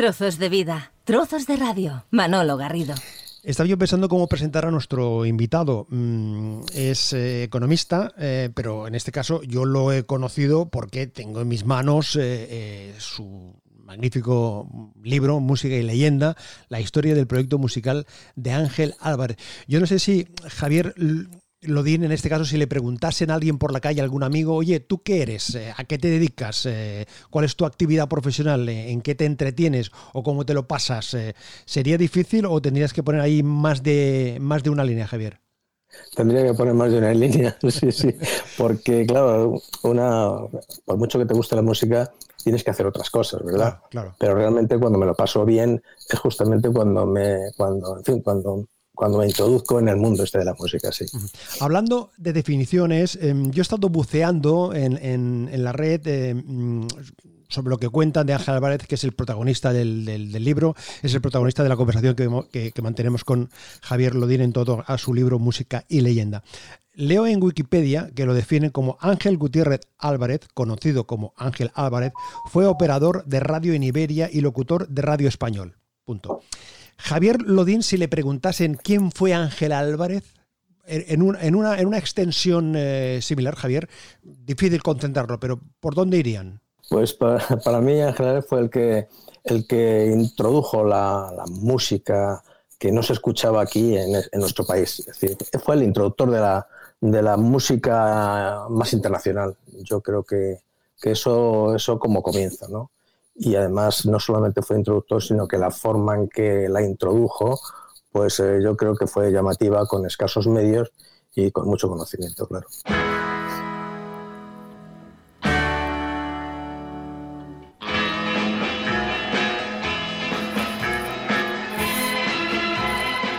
Trozos de vida, trozos de radio. Manolo Garrido. Estaba yo pensando cómo presentar a nuestro invitado. Mm, es eh, economista, eh, pero en este caso yo lo he conocido porque tengo en mis manos eh, su magnífico libro, Música y Leyenda, la historia del proyecto musical de Ángel Álvarez. Yo no sé si Javier Lodín, en este caso, si le preguntasen a alguien por la calle, algún amigo, oye, ¿tú qué eres? Eh, ¿A qué te dedicas? Eh, ¿Cuál es tu actividad profesional? Eh, ¿En qué te entretienes? ¿O cómo te lo pasas? ¿Sería difícil o tendrías que poner ahí más de, más de una línea, Javier? Tendría que poner más de una línea, sí, sí. Porque, claro, una, por mucho que te guste la música, tienes que hacer otras cosas, ¿verdad? Claro, Pero realmente cuando me lo paso bien es justamente cuando me, cuando, en fin, cuando cuando me introduzco en el mundo este de la música, sí. Hablando de definiciones, em, yo he estado buceando en, la red em, sobre lo que cuentan de Ángel Álvarez, que es el protagonista del, libro, es el protagonista de la conversación que, mantenemos con Javier Lodín en todo a su libro Música y Leyenda. Leo en Wikipedia que lo definen como Ángel Gutiérrez Álvarez, conocido como Ángel Álvarez, fue operador de radio en Iberia y locutor de Radio Español. Punto. Javier Lodín, si le preguntasen quién fue Ángel Álvarez, en, una, en una, extensión eh, similar, Javier, difícil concentrarlo, pero ¿por dónde irían? Pues para, mí Ángel Álvarez fue el que, introdujo la, música que no se escuchaba aquí en, nuestro país. Es decir, fue el introductor de la, música más internacional. Yo creo que, que eso, eso como comienza, ¿no? Y además no solamente fue introductor, sino que la forma en que la introdujo, pues eh, yo creo que fue llamativa con escasos medios y con mucho conocimiento, claro.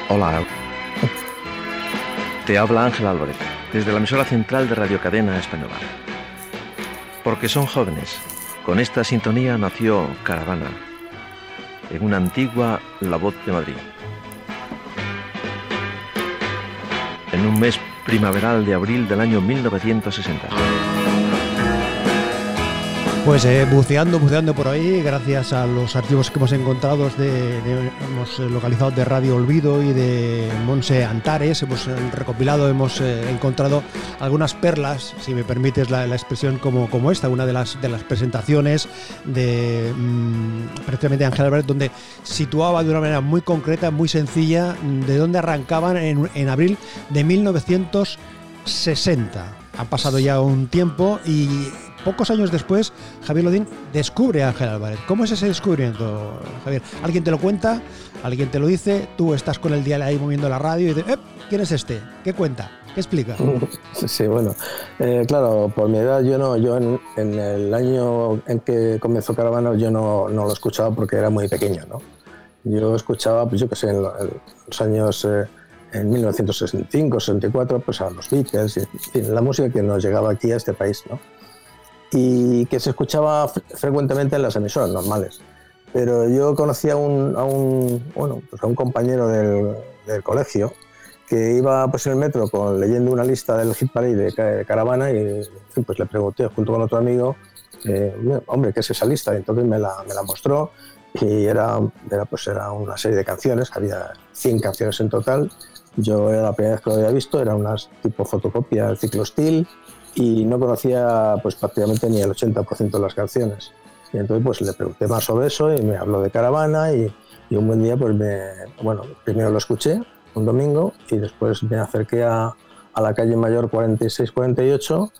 Hola. Te habla Ángel Álvarez, desde la emisora central de Radio Cadena Española. Porque son jóvenes con esta sintonía nació Caravana, en una antigua La Voz de Madrid. En un mes primaveral de abril del año 1960. Pues eh, buceando, buceando por ahí, gracias a los archivos que hemos encontrado, hemos eh, localizado de Radio Olvido y de Monse Antares, hemos eh, recopilado, hemos encontrado algunas perlas, si me permites la, expresión como, como esta, una de las, de las presentaciones de mm, precisamente Ángel Álvarez, donde situaba de una manera muy concreta, muy sencilla, de dónde arrancaban en, en abril de 1960. Ha pasado ya un tiempo y pocos años después, Javier Lodín descubre a Ángel Álvarez. ¿Cómo es ese descubrimiento, Javier? ¿Alguien te lo cuenta? ¿Alguien te lo dice? Tú estás con el dial ahí moviendo la radio y dices, ¿quién es este? ¿Qué cuenta? ¿Qué explica? Sí, bueno, eh, claro, por mi edad yo no, yo en, el año en que comenzó Caravana yo no, lo escuchaba porque era muy pequeño, ¿no? Yo escuchaba, pues yo qué sé, en, los años... Eh, en 1965, 64, pues a los Beatles, la música que nos llegaba aquí a este país, ¿no? Y que se escuchaba frecuentemente en las emisoras normales. Pero yo conocía a un, a un, bueno, pues a un compañero del, del, colegio que iba pues, en el metro con, leyendo una lista del hit parade de, Caravana y pues le pregunté junto con otro amigo, eh, hombre, ¿qué es esa lista? Y entonces me la, me la mostró y era, era, pues era una serie de canciones, había 100 canciones en total. Yo era la primera vez que lo había visto, era unas tipo fotocopia ciclo steel y no conocía pues prácticamente ni el 80% de las canciones. Y entonces pues le pregunté más sobre eso y me habló de Caravana y, un buen día pues me, bueno, primero lo escuché un domingo y después me acerqué a, a la calle Mayor 4648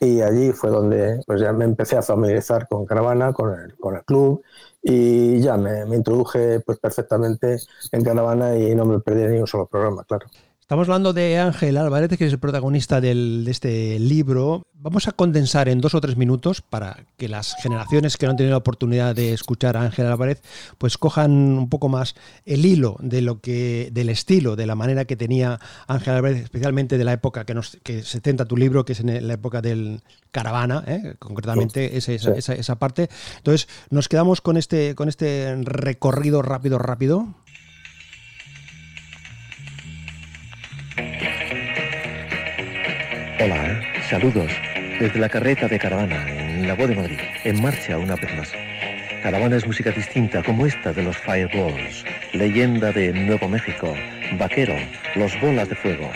y allí fue donde pues ya me empecé a familiarizar con Caravana, con el, con el club y ya me, me, introduje pues perfectamente en Caravana y no me perdí ni un solo programa, claro. Estamos hablando de Ángel Álvarez, que es el protagonista de este libro. Vamos a condensar en dos o tres minutos para que las generaciones que no han tenido la oportunidad de escuchar a Ángel Álvarez, pues cojan un poco más el hilo de lo que, del estilo, de la manera que tenía Ángel Álvarez, especialmente de la época que, nos, que se centra tu libro, que es en la época del caravana, ¿eh? concretamente esa, esa, esa, parte. Entonces, nos quedamos con este, con este recorrido rápido, rápido. Hola, saludos. Desde la carreta de caravana en la Voz de Madrid, en marcha una vez más. Caravana es música distinta, como esta de los Fireballs, leyenda de Nuevo México, Vaquero, los bolas de fuego.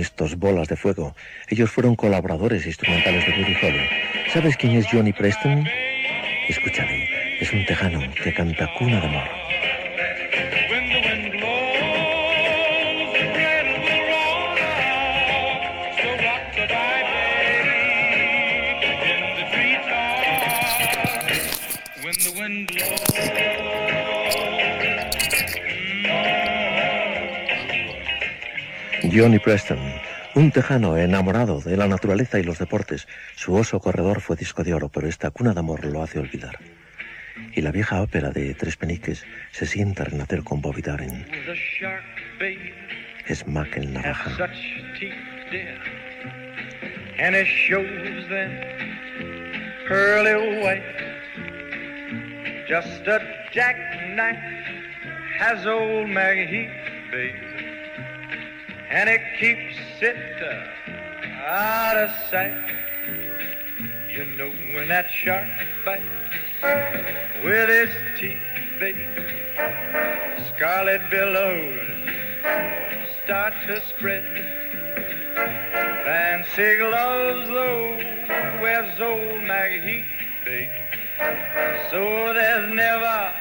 Estos bolas de fuego. Ellos fueron colaboradores instrumentales de Buddy Holly. ¿Sabes quién es Johnny Preston? Escúchale, es un tejano que canta cuna de amor. Johnny Preston, un tejano enamorado de la naturaleza y los deportes. Su oso corredor fue disco de oro, pero esta cuna de amor lo hace olvidar. Y la vieja ópera de Tres Peniques se sienta a renacer con Bobby Darin. Es Mac el navaja. And it keeps it uh, out of sight. You know when that shark bites with his teeth, baby, scarlet billows start to spread. Fancy gloves, though, wears old Maggie Heath, baby. So there's never,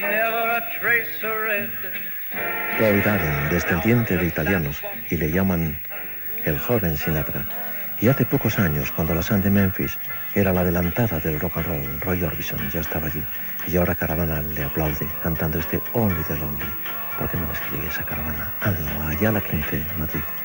never a trace of red. Descendiente de italianos, y le llaman el joven Sinatra. Y hace pocos años, cuando la San de Memphis era la adelantada del rock and roll, Roy Orbison ya estaba allí. Y ahora Caravana le aplaude cantando este Only the Lonely. ¿Por qué no me escribe esa caravana? Hazlo, allá la 15, Madrid.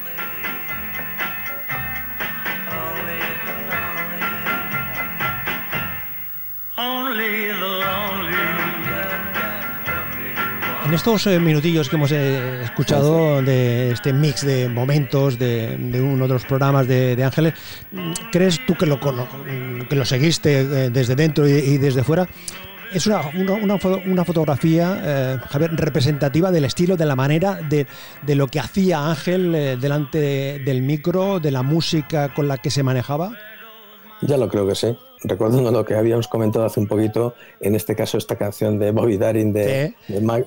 En estos eh, minutillos que hemos eh, escuchado de este mix de momentos de, uno de los programas de, Ángeles, ¿crees tú que lo, que lo seguiste eh, desde dentro y, desde fuera? Es una, una, fotografía, Javier, representativa del estilo, de la manera, de, de lo que hacía Ángel delante del micro, de la música con la que se manejaba. Ya lo creo que sí recordando lo que habíamos comentado hace un poquito, en este caso esta canción de Bobby Darin de,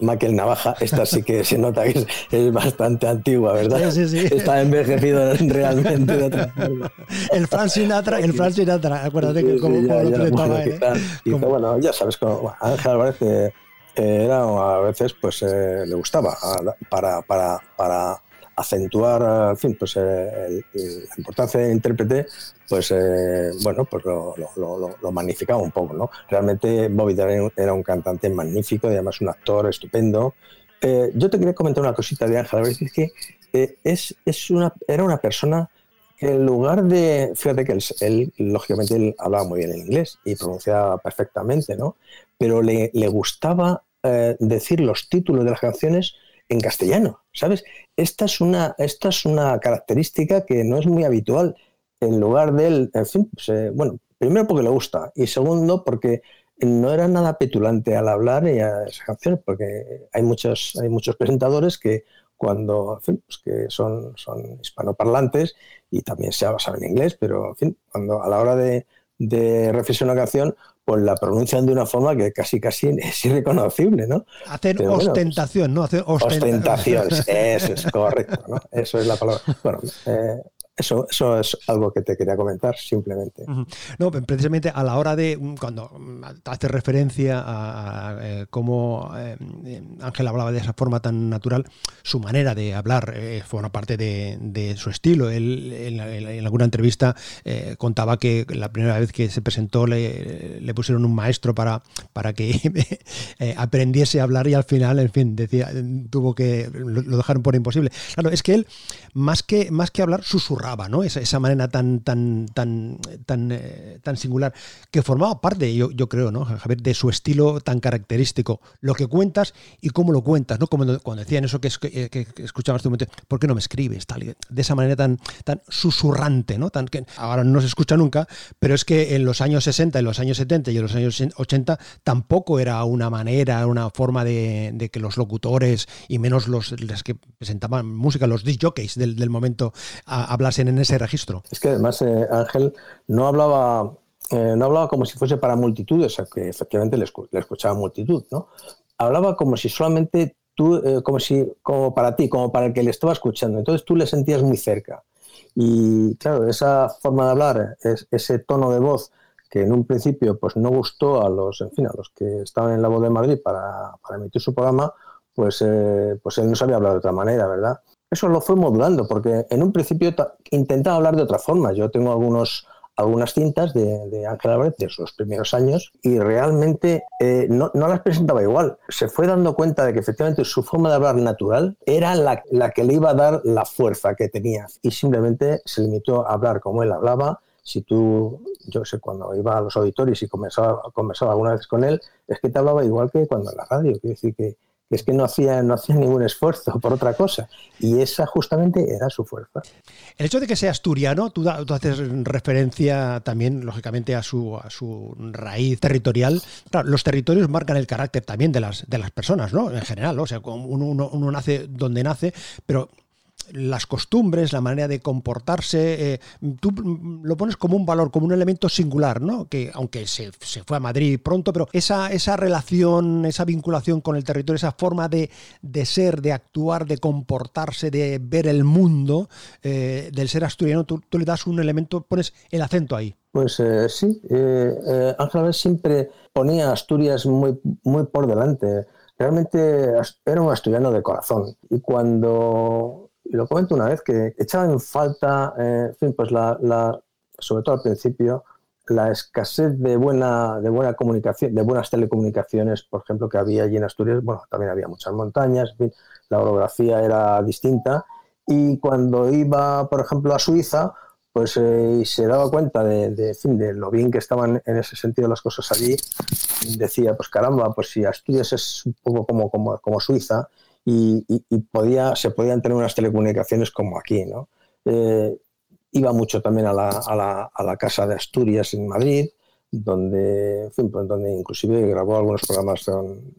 Michael Navaja, esta sí que se nota que es, bastante antigua, ¿verdad? Sí, sí, Está envejecido realmente de otra forma. El Frank Sinatra, el Frank Sinatra, acuérdate que como, lo presentaba él. ¿eh? bueno, ya sabes, como Ángel Álvarez eh, era a veces pues eh, le gustaba para, para, para acentuar, en fin, pues eh, la importancia de intérprete, pues eh, bueno, pues lo, lo, magnificaba un poco, ¿no? Realmente Bobby Darin era un cantante magnífico y además un actor estupendo. Eh, yo te quería comentar una cosita de Ángel, es que es, es una, era una persona que en lugar de, fíjate que él, lógicamente él hablaba muy bien el inglés y pronunciaba perfectamente, ¿no? Pero le, le gustaba decir los títulos de las canciones en castellano, ¿sabes? Esta es una, esta es una característica que no es muy habitual. En lugar de él, en fin, pues, eh, bueno, primero porque le gusta y segundo porque no era nada petulante al hablar y a esas canciones, porque hay muchos, hay muchos presentadores que cuando, en fin, pues que son, son hispanoparlantes y también saben inglés, pero en fin, cuando a la hora de, de reflexionar una canción, pues la pronuncian de una forma que casi casi es irreconocible, ¿no? Hacer ostentación, ¿no? Hacer ostentación. eso es correcto, ¿no? Eso es la palabra. Bueno, eh, eso, eso es algo que te quería comentar, simplemente. No, precisamente a la hora de, mm, cuando mm, hace referencia a, eh, cómo eh, Ángel hablaba de esa forma tan natural, su manera de hablar eh, forma parte de, su estilo. Él en, alguna entrevista contaba que la primera vez que se presentó le, le pusieron un maestro para, para que aprendiese a hablar y al final, en fin, decía, tuvo que, lo, dejaron por imposible. Claro, es que él, más que, más que hablar, susurraba Esa, manera tan, tan, tan, tan, eh, tan singular, que formaba parte, yo, yo creo, ¿no, Javier, de su estilo tan característico. Lo que cuentas y cómo lo cuentas, ¿no? Como cuando decían eso que, que, que escuchabas ¿por qué no me escribes? Tal, de esa manera tan, tan susurrante, ¿no? Tan, que ahora no se escucha nunca, pero es que en los años 60, en los años 70 y en los años 80 tampoco era una manera, una forma de, que los locutores y menos los, los que presentaban música, los disc jockeys del, del momento, a, en ese registro. Es que además eh, Ángel no hablaba, eh, no hablaba como si fuese para multitudes, que efectivamente le, escuchaba multitud, ¿no? Hablaba como si solamente tú, eh, como si, como para ti, como para el que le estaba escuchando. Entonces tú le sentías muy cerca. Y claro, esa forma de hablar, es, ese tono de voz que en un principio pues no gustó a los, en fin, a los que estaban en la voz de Madrid para, para emitir su programa, pues, pues él no sabía hablar de otra manera, ¿verdad? Eso lo fue modulando, porque en un principio intentaba hablar de otra forma. Yo tengo algunos, algunas cintas de, Ángel Álvarez de sus primeros años y realmente eh, no, no, las presentaba igual. Se fue dando cuenta de que efectivamente su forma de hablar natural era la, la, que le iba a dar la fuerza que tenía y simplemente se limitó a hablar como él hablaba. Si tú, yo sé, cuando iba a los auditorios y conversaba, conversaba alguna vez con él, es que te hablaba igual que cuando en la radio. Quiero decir que es que no hacía, no hacía ningún esfuerzo por otra cosa. Y esa justamente era su fuerza. El hecho de que sea asturiano, tú, haces referencia también, lógicamente, a su, a su raíz territorial. los territorios marcan el carácter también de las, de las personas, ¿no? En general, o sea, uno, uno, uno nace donde nace, pero las costumbres, la manera de comportarse, eh, tú lo pones como un valor, como un elemento singular, ¿no? Que aunque se, fue a Madrid pronto, pero esa, esa relación, esa vinculación con el territorio, esa forma de, ser, de actuar, de comportarse, de ver el mundo eh, del ser asturiano, tú, le das un elemento, pones el acento ahí. Pues eh, sí, Ángel siempre ponía Asturias muy, muy por delante. Realmente era un asturiano de corazón. Y cuando y lo comento una vez, que echaba en falta, eh, en fin, pues la, la, sobre todo al principio, la escasez de buena, de buena comunicación, de buenas telecomunicaciones, por ejemplo, que había allí en Asturias. Bueno, también había muchas montañas, en fin, la orografía era distinta. Y cuando iba, por ejemplo, a Suiza, pues eh, se daba cuenta de, de, fin, de, lo bien que estaban en ese sentido las cosas allí, decía, pues caramba, pues si Asturias es un poco como, como, como Suiza, y, podía, se podían tener unas telecomunicaciones como aquí. ¿no? Eh, iba mucho también a la, a, la, a la, Casa de Asturias en Madrid, donde, pues, donde inclusive grabó algunos programas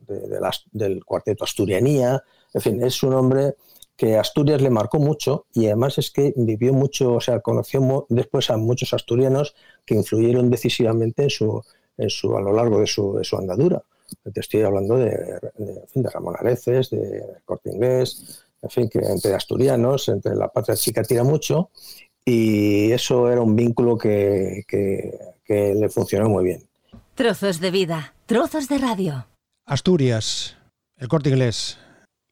de, del cuarteto Asturianía. En fin, es un hombre que Asturias le marcó mucho y además es que vivió mucho, o sea, conoció después a muchos asturianos que influyeron decisivamente en su, en su, a lo largo de su, de su andadura. Te estoy hablando de, de, de Ramón Areces, de Corte Inglés, en fin, que entre asturianos, entre la patria chica tira mucho y eso era un vínculo que, que, que le funcionó muy bien. Trozos de vida, trozos de radio. Asturias, el Corte Inglés,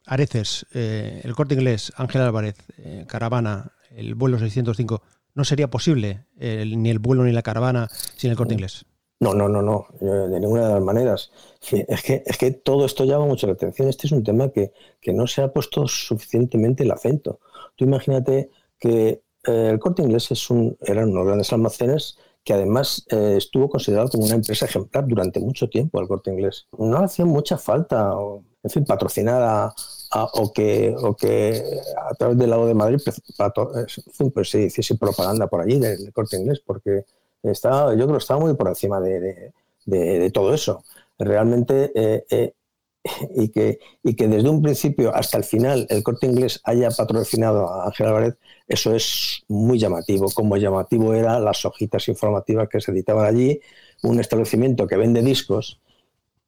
Areces, eh, el Corte Inglés, Ángel Álvarez, eh, Caravana, el vuelo 605. No sería posible el, ni el vuelo ni la caravana sin el Corte Inglés. No, no, no, no, de ninguna de las maneras. Es que, es que todo esto llama mucho la atención. Este es un tema que, que no se ha puesto suficientemente el acento. Tú imagínate que eh, el corte inglés es un, eran unos grandes almacenes que además eh, estuvo considerado como una empresa ejemplar durante mucho tiempo el corte inglés. No hacía mucha falta, o, patrocinar a, o, que, o que a través del lado de Madrid en pues se hiciese propaganda por allí del, del corte inglés, porque estaba, yo creo que estaba muy por encima de, de todo eso. Realmente, eh, eh, y, que, y que desde un principio hasta el final el corte inglés haya patrocinado a Ángel Álvarez, eso es muy llamativo. Como llamativo eran las hojitas informativas que se editaban allí, un establecimiento que vende discos,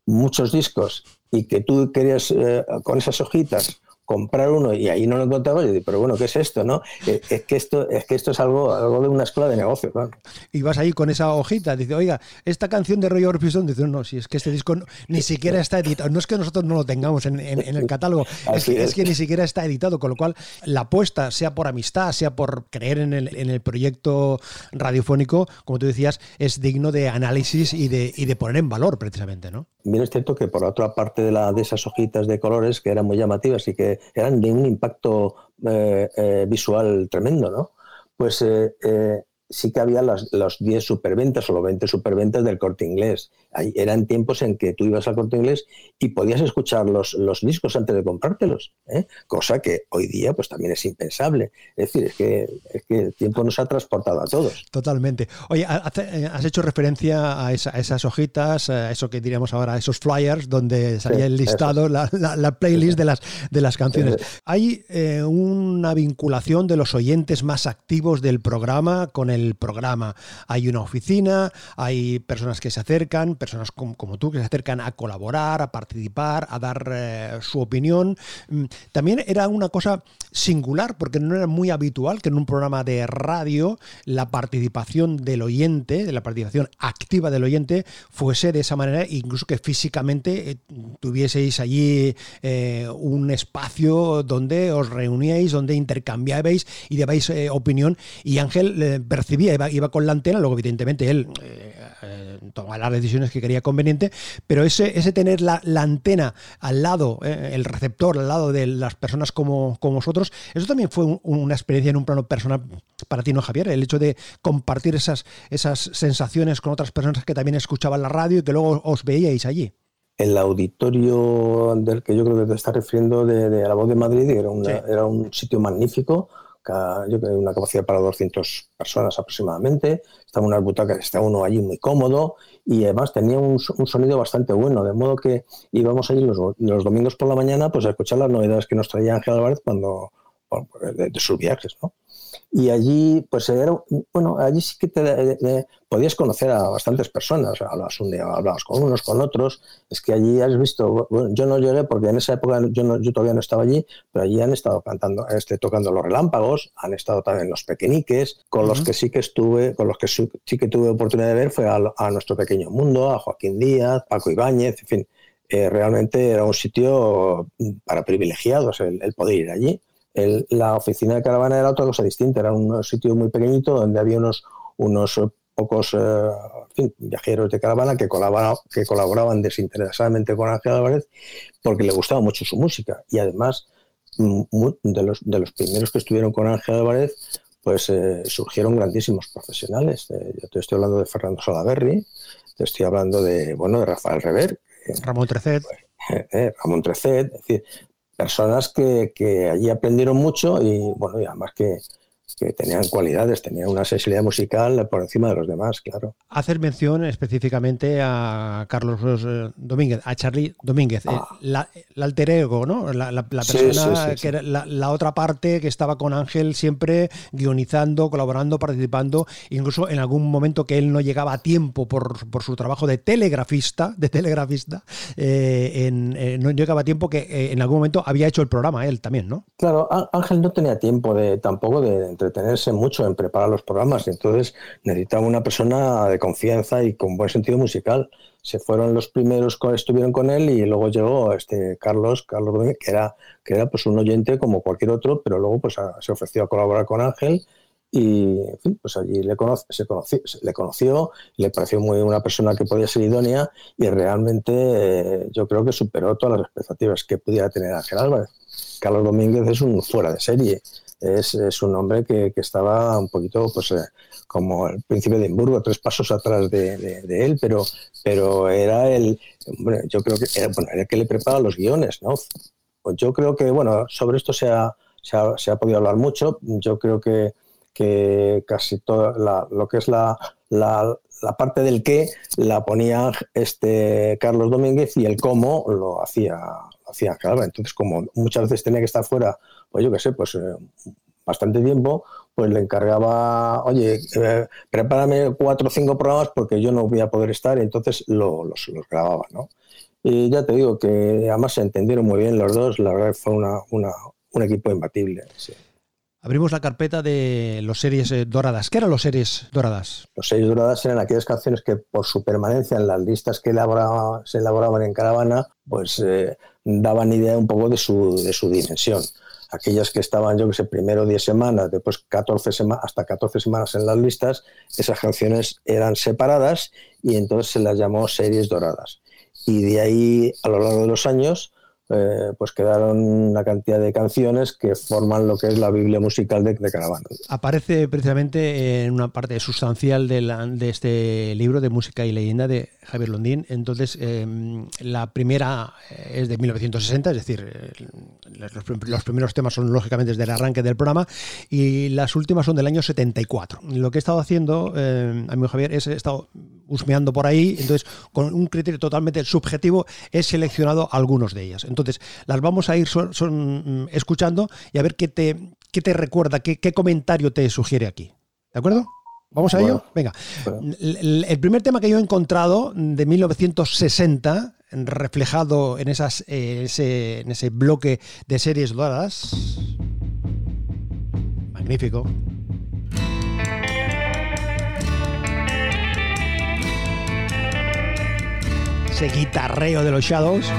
muchos discos, y que tú querías eh, con esas hojitas comprar uno y ahí no lo encontraba, yo digo, pero bueno, ¿qué es esto? no eh, Es que esto es, que esto es algo, algo de una escuela de negocio. Claro. Y vas ahí con esa hojita, dice, oiga, esta canción de Roy Orbison, dice, no, si es que este disco ni siquiera está editado, no es que nosotros no lo tengamos en, en, en el catálogo, es que, es. es que, ni siquiera está editado, con lo cual la apuesta, sea por amistad, sea por creer en el, en el proyecto radiofónico, como tú decías, es digno de análisis y de, y de poner en valor precisamente, ¿no? Bien es cierto que por otra parte de, la, de esas hojitas de colores que eran muy llamativas y que eran de un impacto eh, eh, visual tremendo, ¿no? pues eh, sí que había las, los 10 superventas o los 20 superventas del corte inglés. eran tiempos en que tú ibas al corte inglés y podías escuchar los, los discos antes de comprártelos, ¿eh? cosa que hoy día pues también es impensable. Es decir, es que, es que el tiempo nos ha transportado a todos. Totalmente. Oye, eh, has hecho referencia a, esas hojitas, a eso que diríamos ahora, esos flyers donde salía el listado, la, la, playlist de las, de las canciones. Hay eh, una vinculación de los oyentes más activos del programa con el el programa. Hay una oficina, hay personas que se acercan, personas como, tú que se acercan a colaborar, a participar, a dar eh, su opinión. Mm, también era una cosa singular porque no era muy habitual que en un programa de radio la participación del oyente, de la participación activa del oyente, fuese de esa manera, incluso que físicamente eh, tuvieseis allí eh, un espacio donde os reuníais, donde intercambiabais y dabais opinión. Y Ángel iba, con la antena, luego evidentemente él eh, eh, tomaba las decisiones que quería conveniente, pero ese, ese tener la, antena al lado, eh, el receptor al lado de las personas como, como vosotros, eso también fue una experiencia en un plano personal para ti, ¿no, Javier? El hecho de compartir esas, esas sensaciones con otras personas que también escuchaban la radio y que luego os veíais allí el auditorio del que yo creo que te estás refiriendo de, La Voz de Madrid era, era un sitio magnífico yo creo una capacidad para 200 personas aproximadamente, estaba unas butacas, estaba uno allí muy cómodo y además tenía un, sonido bastante bueno, de modo que íbamos allí los, los, domingos por la mañana pues a escuchar las novedades que nos traía Ángel Álvarez cuando, de, sus viajes, ¿no? Y allí, pues era, bueno, allí sí que te, podías conocer a bastantes personas, hablabas un día, hablabas con unos, con otros, es que allí has visto, bueno, yo no llegué porque en esa época yo, yo todavía no estaba allí, pero allí han estado cantando, este, tocando los relámpagos, han estado también los pequeñiques, con los que sí que estuve, con los que sí que tuve oportunidad de ver fue a, nuestro pequeño mundo, a Joaquín Díaz, Paco Ibáñez, en fin, eh, realmente era un sitio para privilegiados el, el poder ir allí la oficina de caravana era otra cosa distinta, era un sitio muy pequeñito donde había unos, unos pocos eh, viajeros de caravana que colaboraban, que colaboraban desinteresadamente con Ángel Álvarez porque le gustaba mucho su música y además mm, de los, de los primeros que estuvieron con Ángel Álvarez pues eh, surgieron grandísimos profesionales. Eh, yo te estoy hablando de Fernando Salaberry, te estoy hablando de, bueno, de Rafael Rever. Ramón Trecet. Ramón Trecet, es decir, personas que, allí aprendieron mucho y bueno, y además que, que tenían cualidades, tenían una sensibilidad musical por encima de los demás, claro. Hacer mención específicamente a Carlos eh, Domínguez, a Charlie Domínguez, eh, ah. la, alter ego, ¿no? La, persona que era la, otra parte que estaba con Ángel siempre guionizando, colaborando, participando, incluso en algún momento que él no llegaba a tiempo por, por su trabajo de telegrafista, de telegrafista, eh, en, no llegaba a tiempo que en algún momento había hecho el programa él también, ¿no? Claro, Ángel no tenía tiempo de tampoco de entretenerse mucho en preparar los programas y entonces necesitaba una persona de confianza y con buen sentido musical. Se fueron los primeros que estuvieron con él y luego llegó este Carlos, Carlos que era, que era pues un oyente como cualquier otro, pero luego pues se ofreció a colaborar con Ángel y pues allí le, conoce, se conoció, le conoció, le pareció muy una persona que podía ser idónea y realmente eh, yo creo que superó todas las expectativas que pudiera tener Ángel Álvarez. Carlos Domínguez es un fuera de serie es, un hombre que, estaba un poquito pues, eh, como el príncipe de Edimburgo, tres pasos atrás de, él, pero, pero era el, yo creo que era, bueno, era el que le prepara los guiones, ¿no? Pues yo creo que, bueno, sobre esto se ha, se ha, se ha podido hablar mucho, yo creo que, que casi todo lo que es la, la, la, parte del qué la ponía este Carlos Domínguez y el cómo lo hacía, hacía claro. Entonces, como muchas veces tenía que estar fuera pues yo qué sé, pues eh, bastante tiempo, pues le encargaba, oye, eh, prepárame cuatro o cinco programas porque yo no voy a poder estar, y entonces lo, los, grababa, ¿no? Y ya te digo que además se entendieron muy bien los dos, la verdad fue una, un equipo imbatible. Abrimos la carpeta de los series eh, doradas. ¿Qué eran los series doradas? Los series doradas eran aquellas canciones que por su permanencia en las listas que se elaboraban en Caravana, pues daban idea un poco de su, de su dimensión aquellas que estaban, yo que sé, primero 10 semanas, después 14 semanas, hasta 14 semanas en las listas, esas canciones eran separadas y entonces se las llamó series doradas. Y de ahí, a lo largo de los años, eh, pues quedaron una cantidad de canciones que forman lo que es la Biblia musical de, Caravana. Aparece precisamente en una parte sustancial de, de, este libro de música y leyenda de Javier Londín. Entonces, em, la primera es de 1960, es decir, eh, los, primeros temas son lógicamente desde el arranque del programa y las últimas son del año 74. Lo que he estado haciendo, eh, amigo Javier, es he estado husmeando por ahí, entonces con un criterio totalmente subjetivo he seleccionado algunos de ellas. Entonces, las vamos a ir son, mm, escuchando y a ver qué te, qué te recuerda, qué, qué comentario te sugiere aquí. ¿De acuerdo? ¿Vamos a ello? Venga. El, primer tema que yo he encontrado de 1960, reflejado en, esas, eh, ese, en ese bloque de series doradas. Magnífico. Ese guitarreo de los Shadows.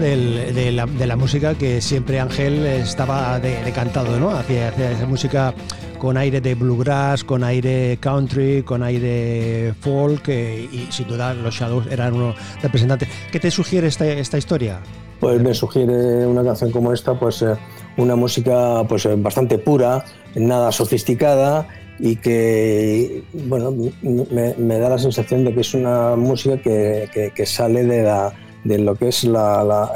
De, la, música que siempre Ángel estaba decantado, ¿no? Hacia, esa música con aire de bluegrass, con aire country, con aire folk eh, y sin duda los Shadows eran unos representantes. ¿Qué te sugiere esta, esta historia? Pues me sugiere una canción como esta, pues eh, una música pues eh, bastante pura, nada sofisticada y que bueno me, da la sensación de que es una música que sale de la de lo que es la,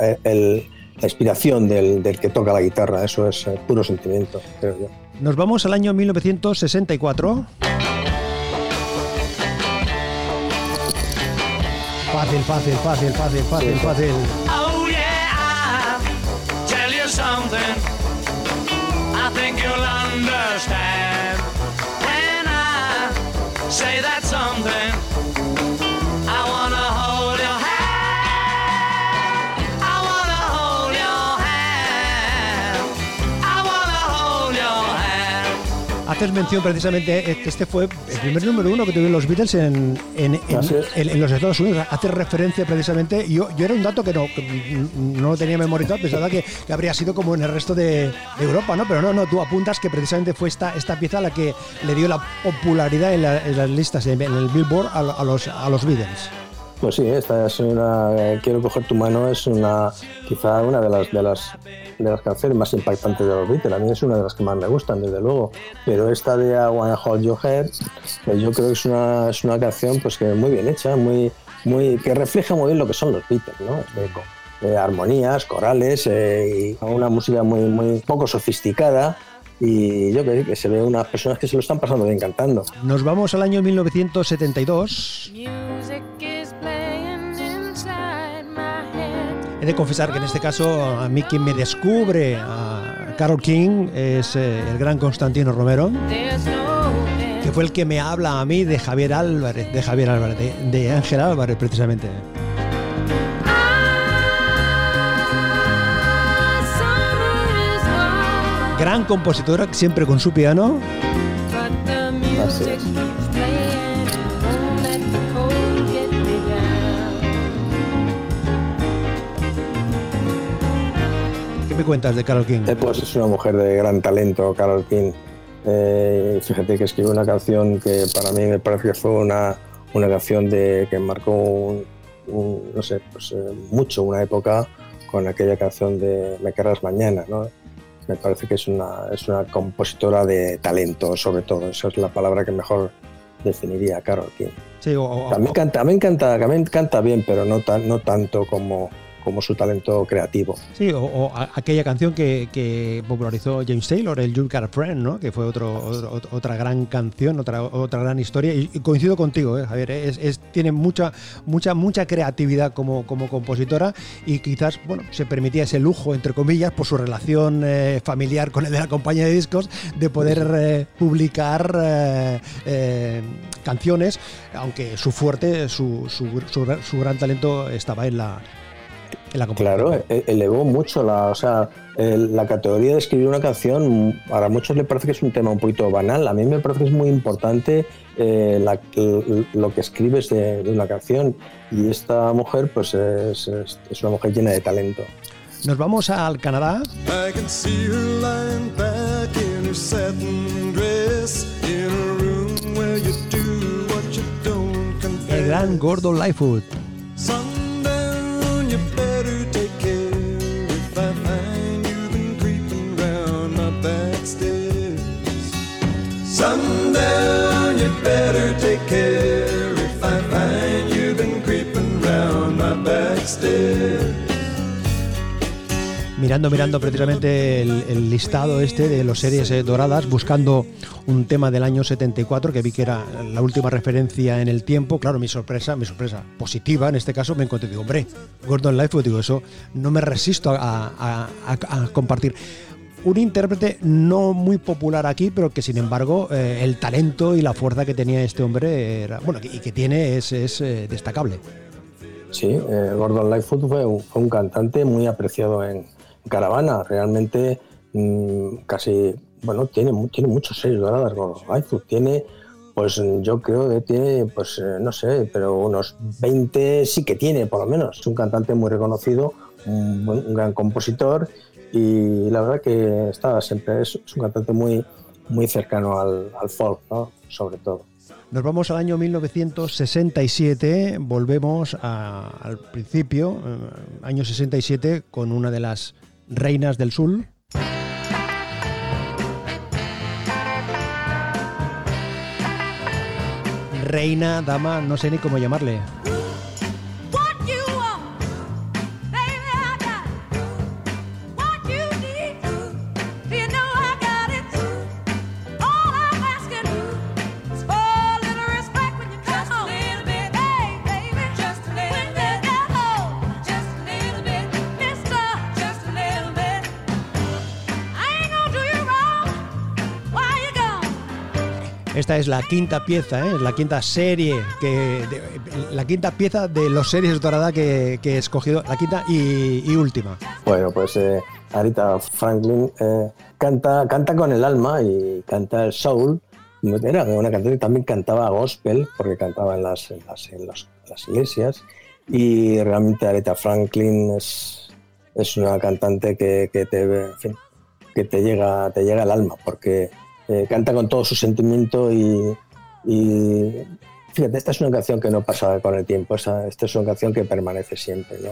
inspiración del, que toca la guitarra. Eso es eh, puro sentimiento, creo yo. Nos vamos al año 1964. Fácil, fácil, fácil, fácil, fácil, fácil. Oh yeah, tell you something. Haces mención precisamente, este fue el primer número uno que tuvieron los Beatles en, los Estados Unidos. Hace referencia precisamente, yo, yo era un dato que no, no tenía memorizado, pensaba que, habría sido como en el resto de, Europa, ¿no? Pero no, no, tú apuntas que precisamente fue esta, esta pieza la que le dio la popularidad en, las listas, en, el Billboard a, los, a los Beatles. Pues sí, esta es una. Quiero coger tu mano, es una. Quizá una de las, de las, de las canciones más impactantes de los Beatles. A mí es una de las que más me gustan, desde luego. Pero esta de I Wanna Hold Your Head, pues yo creo que es una, es una canción pues que muy bien hecha, muy, muy, que refleja muy bien lo que son los Beatles, ¿no? De, armonías, corales eh, y una música muy, muy poco sofisticada, y yo creo que se ve unas personas que se lo están pasando bien cantando. Nos vamos al año 1972. He de confesar que en este caso a mí quien me descubre a Carol King es eh, el gran Constantino Romero, que fue el que me habla a mí de Javier Álvarez, de Javier Álvarez, de, Ángel Álvarez precisamente. Gran compositora, siempre con su piano. Me cuentas de Carol King? Eh, pues es una mujer de gran talento, Carol King. Eh, fíjate que escribió una canción que para mí me parece que fue una, una canción de, que marcó no sé, pues, eh, mucho una época con aquella canción de Me querrás mañana. ¿no? Me parece que es una, es una compositora de talento, sobre todo. Esa es la palabra que mejor definiría a Carol King. también, canta, también, canta, también canta bien, pero no, tan, no tanto como, como su talento creativo. Sí, o, aquella canción que, popularizó James Taylor, el You Got a Friend, ¿no? que fue otro, otra gran canción, otra, otra gran historia. Y, coincido contigo, ¿eh? Javier, es, tiene mucha, mucha, mucha creatividad como, como compositora y quizás bueno, se permitía ese lujo, entre comillas, por su relación eh, familiar con el de la compañía de discos, de poder eh, publicar eh, canciones, aunque su fuerte, su, su, gran talento estaba en la, en la Claro, e, elevó mucho la, o sea, la categoría de escribir una canción. Para muchos le parece que es un tema un poquito banal. A mí me parece que es muy importante eh, lo que escribes de, una canción. Y esta mujer, pues es, es, una mujer llena de talento. Nos vamos al Canadá. El gran Gordon Lightfoot. Better take care. If I find been creeping my back mirando, mirando precisamente el, listado este de las series eh, doradas, buscando un tema del año 74 que vi que era la última referencia en el tiempo. Claro, mi sorpresa, mi sorpresa positiva en este caso, me encontré, digo, hombre, Gordon Lightfoot, digo, eso no me resisto a, compartir un intérprete no muy popular aquí, pero que sin embargo eh, el talento y la fuerza que tenía este hombre era, bueno, y que tiene es, eh, destacable. Sí, Gordon Lightfoot fue un, cantante muy apreciado en, caravana. Realmente mm, casi, bueno, tiene, tiene muchos series doradas con iPhone. Tiene, pues yo creo que tiene, pues eh, no sé, pero unos 20 sí que tiene, por lo menos. Es un cantante muy reconocido, un, gran compositor y la verdad que está siempre, es, un cantante muy, muy cercano al, folk, ¿no? sobre todo. Nos vamos al año 1967, volvemos al principio, eh, año 67, con una de las Reinas del Sur. Reina, dama, no sé ni cómo llamarle. Esta es la quinta pieza, ¿eh? la quinta serie, la quinta pieza de los series dorada que, que he escogido, la quinta y, última. Bueno, pues eh, Arita Franklin eh, canta, canta con el alma y canta el soul. Era una cantante que también cantaba gospel, porque cantaba en las, en las, iglesias. Y realmente Arita Franklin es, es una cantante que, que te, que te llega, te llega al alma, porque eh, canta con todo su sentimiento y, fíjate, esta es una canción que no pasa con el tiempo, esta es una canción que permanece siempre. ¿no?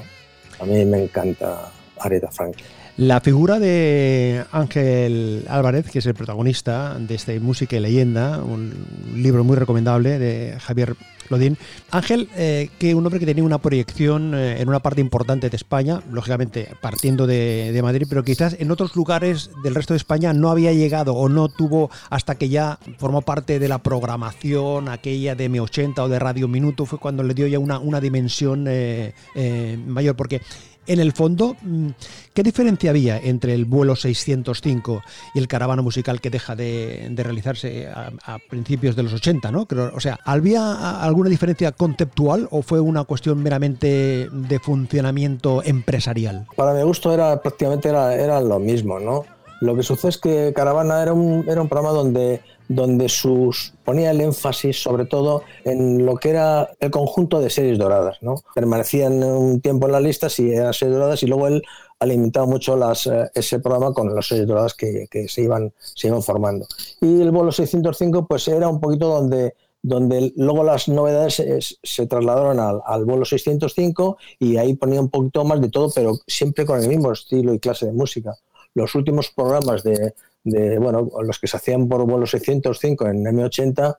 A mí me encanta Aretha Franklin. La figura de Ángel Álvarez, que es el protagonista de este Música y Leyenda, un libro muy recomendable de Javier Lodín. Ángel, eh, que un hombre que tenía una proyección eh, en una parte importante de España, lógicamente partiendo de, Madrid, pero quizás en otros lugares del resto de España no había llegado o no tuvo hasta que ya formó parte de la programación aquella de M80 o de Radio Minuto, fue cuando le dio ya una, una dimensión eh, mayor, porque en el fondo, mm, ¿qué diferencia había entre el vuelo 605 y el caravana musical que deja de, realizarse a, principios de los 80? ¿no? o sea, ¿había alguna diferencia conceptual o fue una cuestión meramente de funcionamiento empresarial? Para mi gusto era prácticamente era, lo mismo, ¿no? Lo que sucede es que Caravana era un, era un programa donde donde sus, ponía el énfasis sobre todo en lo que era el conjunto de series doradas. ¿no? Permanecían un tiempo en las listas y eran series doradas y luego él alimentaba mucho las, eh, ese programa con las series doradas que, se, iban, se iban formando. Y el vuelo 605 pues era un poquito donde donde luego las novedades se, trasladaron al, al, vuelo 605 y ahí ponía un poquito más de todo, pero siempre con el mismo estilo y clase de música. Los últimos programas de, de, bueno, los que se hacían por vuelo 605 en M80,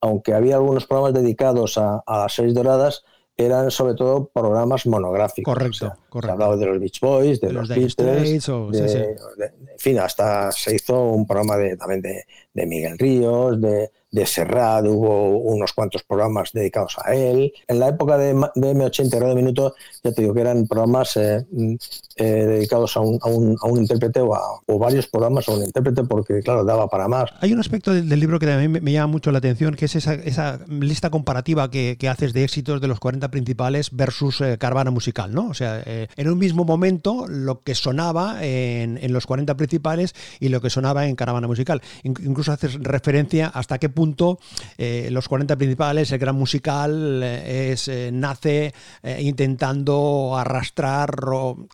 aunque había algunos programas dedicados a, a las series doradas, eran sobre todo programas monográficos. Correcto. Se hablaba de los Beach Boys, de, los, Beatles, en fin, hasta se hizo un programa de, también de, de Miguel Ríos, de, de Serrat, hubo unos cuantos programas dedicados a él. En la época de, M80 Radio Minuto, ya te digo que eran programas eh, mm, eh, dedicados a un, a, un, a intérprete o, o, varios programas a un intérprete porque, claro, daba para más. Hay un aspecto del, libro que también me, llama mucho la atención, que es esa, esa lista comparativa que, que, haces de éxitos de los 40 principales versus eh, Caravana Musical, ¿no? O sea, eh, en un mismo momento lo que sonaba en, en, los 40 principales y lo que sonaba en Caravana Musical. incluso haces referencia hasta qué punto eh, los 40 principales, el gran musical, eh, es, eh, nace intentando arrastrar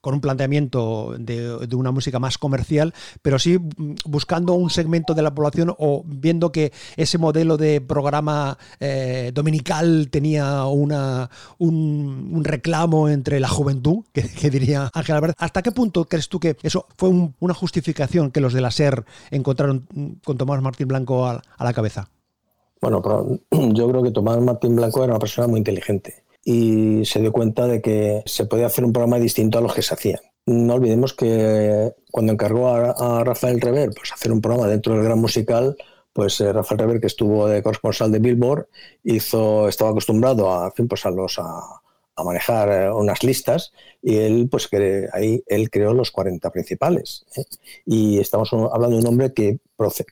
con un planteamiento de, una música más comercial, pero sí buscando un segmento de la población o viendo que ese modelo de programa dominical tenía una, un, reclamo entre la juventud, que, diría Ángel Albert. ¿Hasta qué punto crees tú que eso fue un, una justificación que los de la SER encontraron con Tomás Martín Blanco a la cabeza? Bueno, pero yo creo que Tomás Martín Blanco era una persona muy inteligente y se dio cuenta de que se podía hacer un programa distinto a los que se hacían. No olvidemos que cuando encargó a, a Rafael Rever pues, hacer un programa dentro del gran musical, pues eh, Rafael Rever, que estuvo de corresponsal de Billboard, hizo, estaba acostumbrado a, pues a, los, a, a manejar eh, unas listas y él pues que ahí él creó los 40 principales ¿eh? y estamos hablando de un hombre que,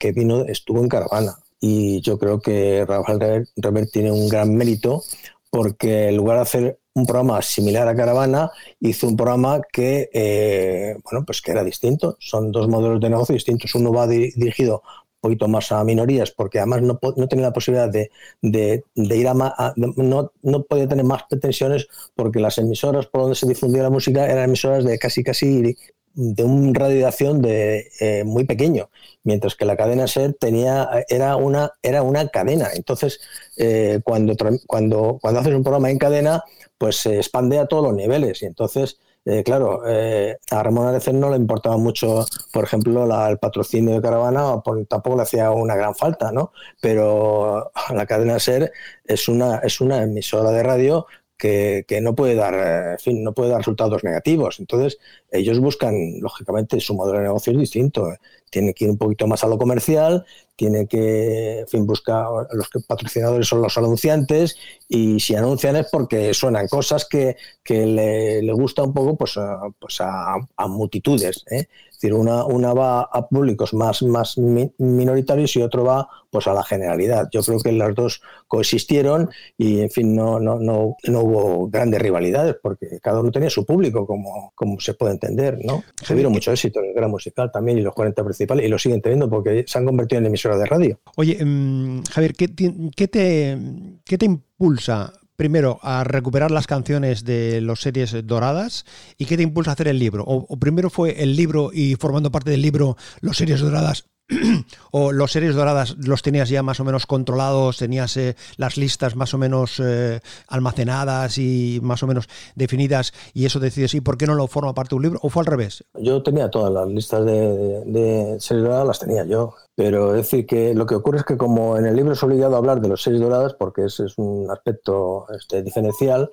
que vino estuvo en caravana y yo creo que Rafael Rever tiene un gran mérito porque en lugar de hacer un programa similar a Caravana, hizo un programa que, eh, bueno, pues que era distinto. Son dos modelos de negocio distintos. Uno va di dirigido un poquito más a minorías, porque además no, no tenía la posibilidad de, de, de ir a, más, a, no, no podía tener más pretensiones, porque las emisoras por donde se difundía la música eran emisoras de casi casi de un radio de acción de, eh, muy pequeño, mientras que la cadena SER tenía, era, una, era una cadena. Entonces, eh, cuando, cuando, cuando haces un programa en cadena, pues se expande a todos los niveles. Y entonces, eh, claro, a Ramón Areces no le importaba mucho, por ejemplo, la, el patrocinio de Caravana, por, tampoco le hacía una gran falta, ¿no? Pero la cadena SER es una, es una emisora de radio que, no puede dar, en fin, no puede dar resultados negativos. Entonces, ellos buscan, lógicamente, su modelo de negocio es distinto. Tiene que ir un poquito más a lo comercial, tiene que, en fin, buscar los patrocinadores son los anunciantes y si anuncian es porque suenan cosas que, que le, le, gusta un poco pues a, pues a, a multitudes. ¿eh? Es decir, una, una va a públicos más, más minoritarios y otro va pues a la generalidad. Yo creo que las dos coexistieron y, en fin, no, no, no, no hubo grandes rivalidades porque cada uno tenía su público, como, como se puede entender, ¿no? Tuvieron mucho éxito en el gran musical también y los 40 principales y lo siguen teniendo porque se han convertido en emisoras de radio. Oye, um, Javier, ¿qué, qué, te, ¿qué te impulsa primero a recuperar las canciones de las series doradas y qué te impulsa a hacer el libro? O, primero fue el libro y formando parte del libro las series doradas o los series doradas los tenías ya más o menos controlados, tenías eh, las listas más o menos eh, almacenadas y más o menos definidas y eso decides, ¿y por qué no lo forma parte de un libro? ¿O fue al revés? Yo tenía todas las listas de, de, series doradas, las tenía yo, pero es decir que lo que ocurre es que como en el libro es obligado a hablar de las series doradas porque ese es un aspecto este, diferencial,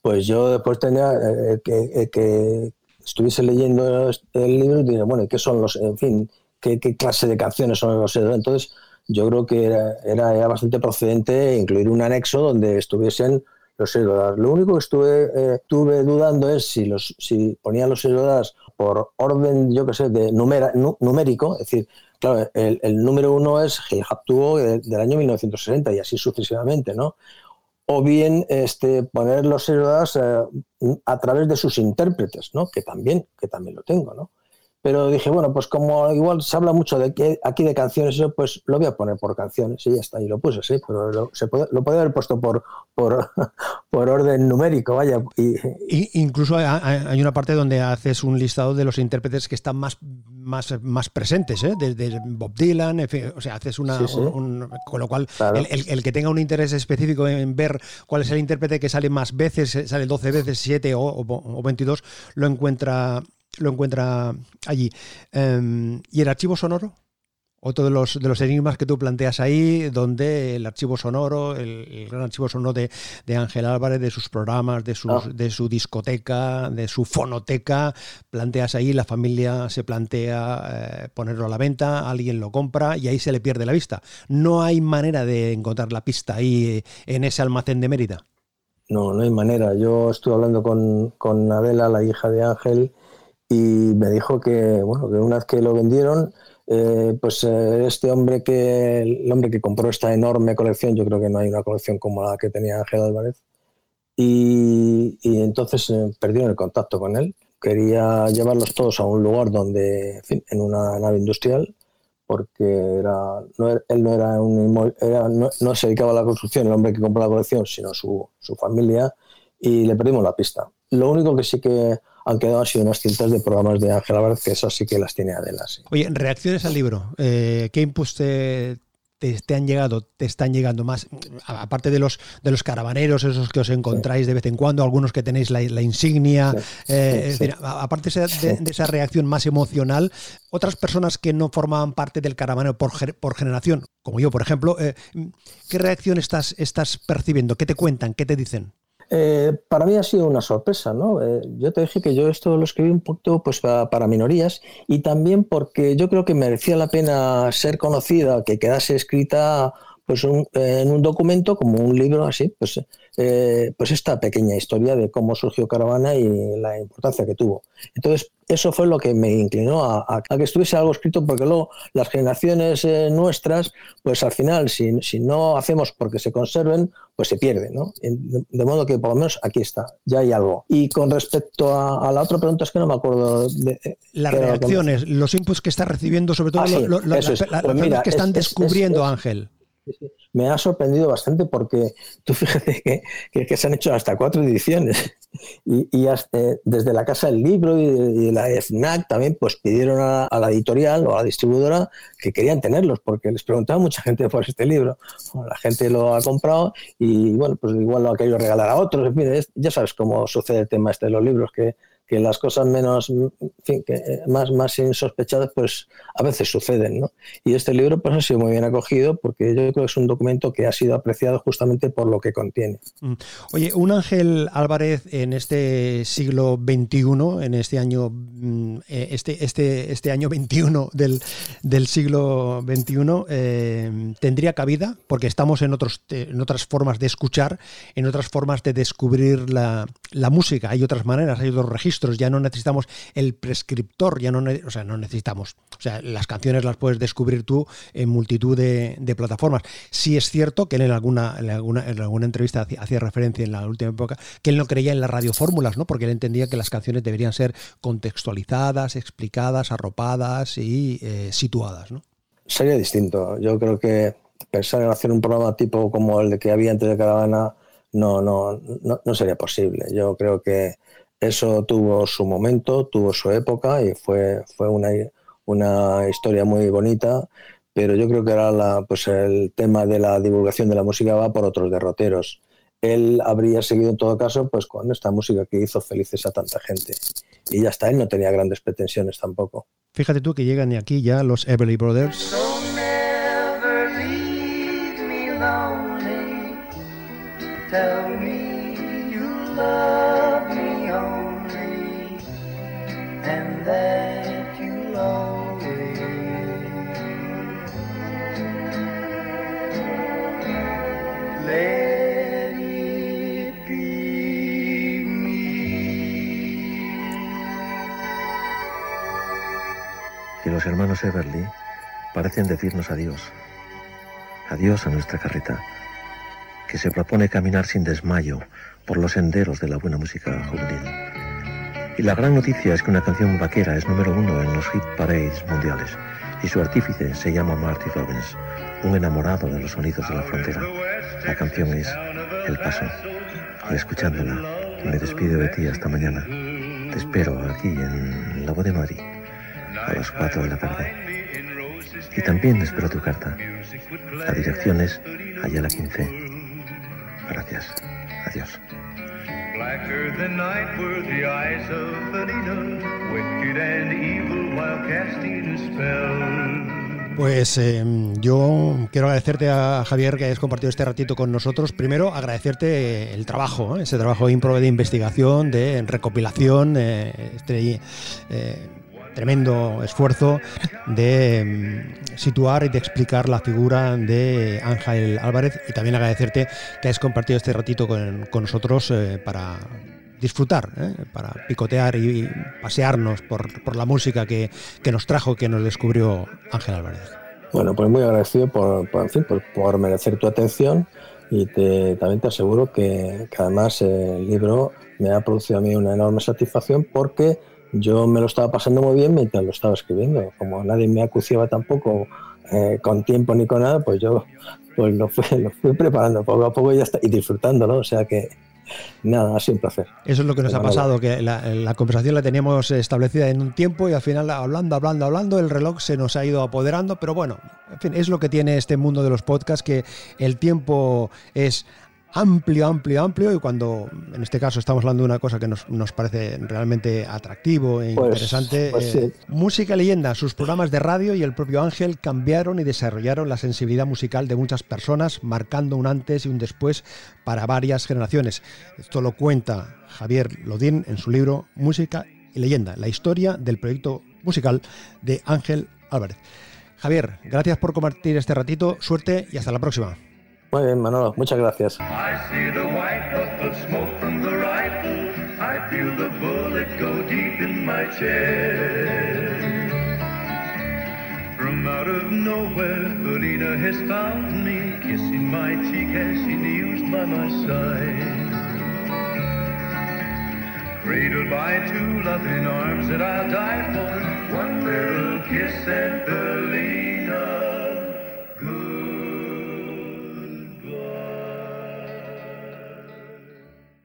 pues yo después tenía eh, que, eh, que estuviese leyendo el libro y diría, bueno, ¿qué son los, en fin, qué, qué, clase de canciones son los Entonces, yo creo que era, era, era, bastante procedente incluir un anexo donde estuviesen los Lo único que estuve, eh, estuve dudando es si, los, si ponían los Erodas por orden, yo qué sé, de numera, numérico, es decir, claro, el, el número uno es Gil Haptuo del, del año 1960 y así sucesivamente, ¿no? o bien este, poner los Erodas eh, a través de sus intérpretes, ¿no? que, también, que también lo tengo. ¿no? Pero dije, bueno, pues como igual se habla mucho de que aquí de canciones, yo pues lo voy a poner por canciones y ya está, y lo puse, sí, pero lo, se puede, lo podía haber puesto por, por, por orden numérico, vaya. Y, y incluso hay, hay, una parte donde haces un listado de los intérpretes que están más, más, más presentes, ¿eh? desde Bob Dylan, en fin, o sea, haces una... Sí, sí. Un, un, con lo cual, claro. el, el, el, que tenga un interés específico en ver cuál es el intérprete que sale más veces, sale 12 veces, 7 o, o, o 22, lo encuentra lo encuentra allí. Um, ¿Y el archivo sonoro? Otro de los, de los enigmas que tú planteas ahí, donde el archivo sonoro, el, gran archivo sonoro de, Ángel Álvarez, de sus programas, de, sus, ah. de su discoteca, de su fonoteca, planteas ahí, la familia se plantea eh, ponerlo a la venta, alguien lo compra y ahí se le pierde la vista. No hay manera de encontrar la pista ahí en ese almacén de Mérida. No, no hay manera. Yo estuve hablando con, con Adela, la hija de Ángel, y me dijo que, bueno, que una vez que lo vendieron, eh, pues eh, este hombre que, el hombre que compró esta enorme colección, yo creo que no hay una colección como la que tenía Ángel Álvarez, y, entonces eh, perdieron el contacto con él. Quería llevarlos todos a un lugar donde, en, fin, en una nave industrial, porque era, no, él no era un era, no, se dedicaba a la construcción, el hombre que compró la colección, sino su, su familia, y le perdimos la pista. Lo único que sí que han quedado han sido unas cintas de programas de Ángel Álvarez, que eso sí que las tiene Adela. Oye, reacciones al libro. Eh, ¿Qué inputs te, te, han llegado, te están llegando más? Aparte de los, de los caravaneros, esos que os encontráis de vez en cuando, algunos que tenéis la, insignia. Eh, aparte de, esa reacción más emocional, otras personas que no formaban parte del caravanero por, por generación, como yo, por ejemplo, eh, ¿qué reacción estás, estás percibiendo? ¿Qué te cuentan? ¿Qué te dicen? Eh, para mí ha sido una sorpresa, ¿no? Eh, yo te dije que yo esto lo escribí un poquito pues, para, minorías y también porque yo creo que merecía la pena ser conocida, que quedase escrita pues en un documento como un libro así, pues, eh, pues esta pequeña historia de cómo surgió Caravana y la importancia que tuvo. Entonces, eso fue lo que me inclinó a, que estuviese algo escrito, porque luego las generaciones eh, nuestras, pues al final, si, si, no hacemos porque se conserven, pues se pierden, ¿no? De modo que por lo menos aquí está, ya hay algo. Y con respecto a, la otra pregunta, es que no me acuerdo de... Eh, las reacciones, los inputs que está recibiendo, sobre todo ah, pues que están descubriendo, Ángel me ha sorprendido bastante porque tú fíjate que, se han hecho hasta cuatro ediciones y, eh, desde la Casa del Libro y, la FNAC también pues pidieron a, la editorial o a la distribuidora que querían tenerlos porque les preguntaba mucha gente por este libro. la gente lo ha comprado y bueno, pues igual lo ha querido regalar a otros. En fin, ya sabes cómo sucede el tema este de los libros que que las cosas menos, que eh, más, más insospechadas, pues a veces suceden, ¿no? Y este libro pues ha sido muy bien acogido porque yo creo que es un documento que ha sido apreciado justamente por lo que contiene. Mm. Oye, un Ángel Álvarez en este siglo XXI, en este año, mm, eh, este, este, este año 21 del, del siglo XXI, eh, tendría cabida porque estamos en, otros, en otras formas de escuchar, en otras formas de descubrir la, la música. Hay otras maneras, hay otros registros ya no necesitamos el prescriptor, ya no, o sea, no necesitamos. O sea, las canciones las puedes descubrir tú en multitud de, plataformas. Sí es cierto que él en alguna, en alguna, en alguna entrevista hacía, referencia en la última época que él no creía en las radiofórmulas, ¿no? Porque él entendía que las canciones deberían ser contextualizadas, explicadas, arropadas y eh, situadas, ¿no? Sería distinto. Yo creo que pensar en hacer un programa tipo como el que había antes de Caravana no, no, no, no sería posible. Yo creo que eso tuvo su momento, tuvo su época y fue, fue una, una historia muy bonita, pero yo creo que ahora la, pues el tema de la divulgación de la música va por otros derroteros. Él habría seguido en todo caso pues con esta música que hizo felices a tanta gente. Y ya está, él no tenía grandes pretensiones tampoco. Fíjate tú que llegan aquí ya los Everly Brothers. Y los hermanos Everly parecen decirnos adiós. Adiós a nuestra carreta, que se propone caminar sin desmayo por los senderos de la buena música juvenil. Y la gran noticia es que una canción vaquera es número uno en los hit parades mundiales y su artífice se llama Marty Robbins, un enamorado de los sonidos de la frontera. La canción es El Paso y escuchándola me despido de ti hasta mañana. Te espero aquí en La Voz de Madrid a las 4 de la tarde. Y también espero tu carta. La dirección es Ayala 15. Gracias. Adiós. Blacker than night were the eyes of Felina, wicked and evil while casting a spell. Pues yo quiero agradecerte a Javier que hayas compartido este ratito con nosotros. Primero, agradecerte el trabajo, ese trabajo ímprobe de investigación, de recopilación, este tremendo esfuerzo de em, situar y de explicar la figura de Ángel Álvarez y también agradecerte que hayas compartido este ratito con, nosotros eh, para disfrutar, ¿eh? para picotear y pasearnos por, la música que, nos trajo, que nos descubrió Ángel Álvarez. Bueno, pues muy agradecido por, por, merecer tu atención y también te aseguro que, que, además el libro me ha producido a mí una enorme satisfacción porque yo me lo estaba pasando muy bien mientras lo estaba escribiendo. Como nadie me acuciaba tampoco eh, con tiempo ni con nada, pues yo pues lo, fui, lo fui preparando poco a poco y, ya está, y disfrutándolo. O sea que nada, ha sido un placer. Eso es lo que nos ha pasado, que la, conversación la teníamos establecida en un tiempo y al final hablando, hablando, hablando, el reloj se nos ha ido apoderando, pero bueno, en fin, es lo que tiene este mundo de los podcasts, que el tiempo es amplio, amplio, amplio y cuando en este caso estamos hablando de una cosa que nos, parece realmente atractivo e pues, interesante, pues eh, Música Leyenda, sus programas de radio y el propio Ángel cambiaron y desarrollaron la sensibilidad musical de muchas personas, marcando un antes y un después para varias generaciones. Esto lo cuenta Javier Lodín en su libro Música y Leyenda, la historia del proyecto musical de Ángel Álvarez. Javier, gracias por compartir este ratito, suerte y hasta la próxima. Muy bien, Manolo, muchas gracias. From out of nowhere, Felina has found me, kissing my cheek as she kneels by my side. Cradled by two loving arms that I'll die for, one little kiss and Felina.